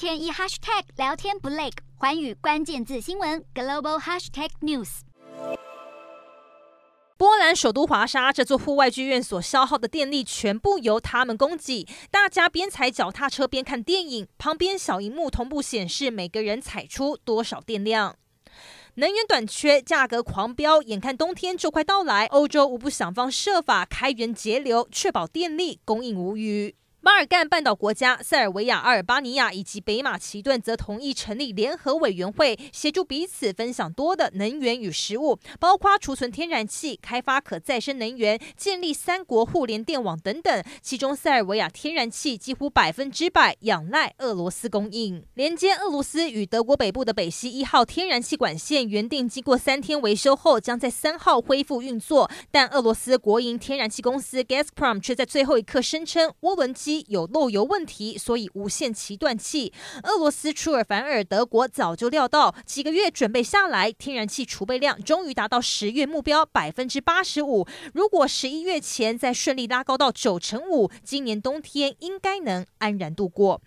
天一 hashtag 聊天不累，环宇关键字新闻 global hashtag news。波兰首都华沙这座户外剧院所消耗的电力全部由他们供给。大家边踩脚踏车边看电影，旁边小荧幕同步显示每个人踩出多少电量。能源短缺，价格狂飙，眼看冬天就快到来，欧洲无不想方设法开源节流，确保电力供应无虞。巴尔干半岛国家塞尔维亚、阿尔巴尼亚以及北马其顿则同意成立联合委员会，协助彼此分享多的能源与食物，包括储存天然气、开发可再生能源、建立三国互联电网等等。其中，塞尔维亚天然气几乎百分之百仰赖俄罗斯供应，连接俄罗斯与德国北部的北溪一号天然气管线，原定经过三天维修后，将在三号恢复运作，但俄罗斯国营天然气公司 Gazprom 却在最后一刻声称涡轮机有漏油问题，所以无限期断气。俄罗斯出尔反尔，德国早就料到，几个月准备下来，天然气储备量终于达到十月目标百分之八十五。如果十一月前再顺利拉高到九成五，今年冬天应该能安然度过。